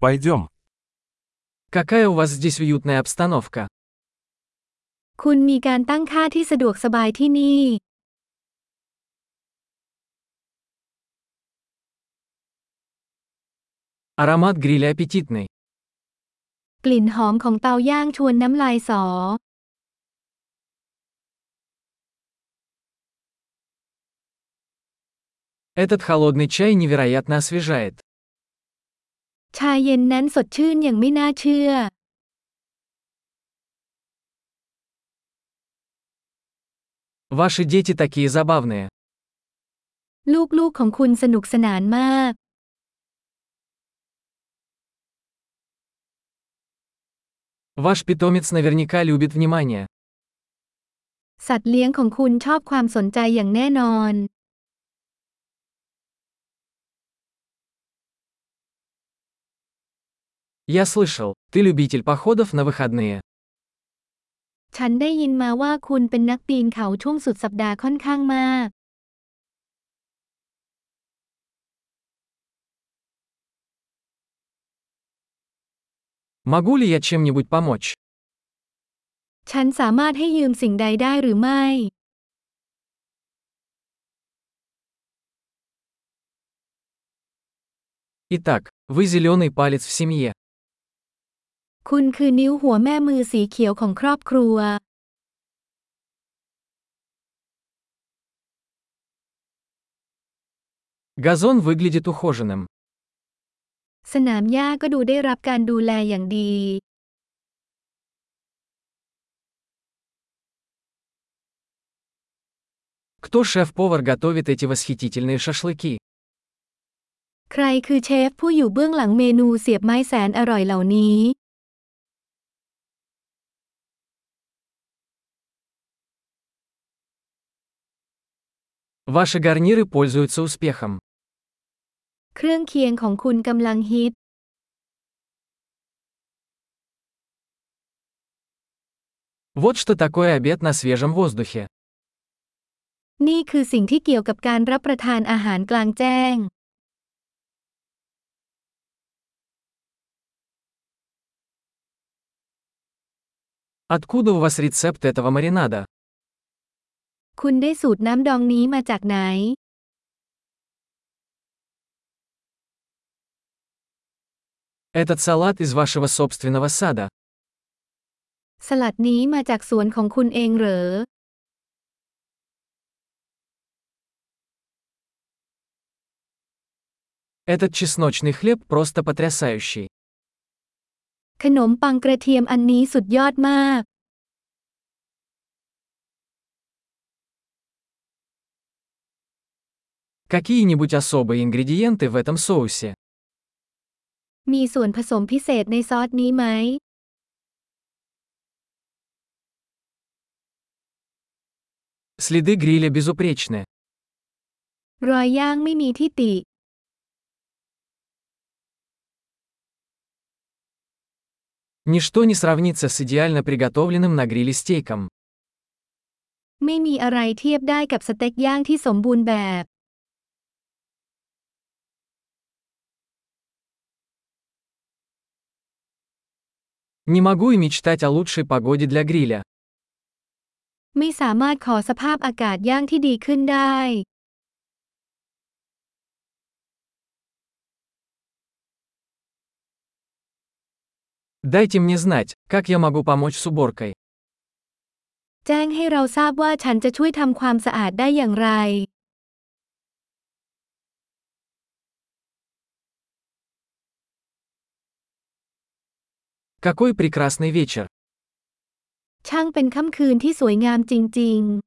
Пойдем. Какая у вас здесь уютная обстановка. คุณมีการตั้งค่าที่สะดวกสบายที่นี่ Аромат гриля аппетитный. กลิ่นหอมของเตาย่างชวนน้ำลายสอ Этот холодный чай невероятно освежает. ชาเย็นนั้นสดชื่นอย่างไม่น่าเชื่อ Ваши дети такие забавные. ลูกๆของคุณสนุกสนานมาก Ваш питомец наверняка любит внимание. สัตว์เลี้ยงของคุณชอบความสนใจอย่างแน่นอน Я слышал, ты любитель походов на выходные. ฉันได้ยินมาว่าคุณเป็นนักปีนเขาช่วงสุดสัปดาห์ค่อนข้างมาก Могу ли я чем-нибудь помочь? ฉันสามารถให้ยืมสิ่งใดได้หรือไม่ Итак, вы зеленый палец в семье. คุณคือนิ้วหัวแม่มือสีเขียวของครอบครัว Газон выглядит ухоженным. สนามหญ้าก็ดูได้รับการดูแลอย่างดี Кто шеф-повар готовит эти восхитительные шашлыки? ใครคือเชฟผู้อยู่เบื้องหลังเมนูเสียบไม้แสนอร่อยเหล่านี้ Ваши гарниры пользуются успехом. เครื่องเคียงของคุณกำลังฮิต Вот что такое обед на свежем воздухе. นี่คือสิ่งที่เกี่ยวกับการรับประทานอาหารกลางแจ้ง Откуда у вас рецепт этого маринада? คุณได้สูตรน้ำดองนี้มาจากไหน Этот салат из вашего собственного сада. สลัดนี้มาจากสวนของคุณเองเหรอ Этот чесночный хлеб просто потрясающий. ขนมปังกระเทียมอันนี้สุดยอดมาก Какие-нибудь особые ингредиенты в этом соусе? มีส่วนผสมพิเศษในซอสนี้ไหม Следы гриля безупречны. รอยย่างไม่มีที่ติ Ничто не сравнится с идеально приготовленным на гриле стейком. ไม่มีอะไรเทียบได้กับสเต็กย่างที่สมบูรณ์แบบ Не могу и мечтать о лучшей погоде для гриля. ไม่สามารถขอสภาพอากาศย่างที่ดีขึ้นได้ Дайте мне знать, как я могу помочь с уборкой. แจ้งให้เราทราบว่าฉันจะช่วยทำความสะอาดได้อย่างไร Какой прекрасный вечер! ช่างเป็นค่ำคืนที่สวยงามจริง ๆ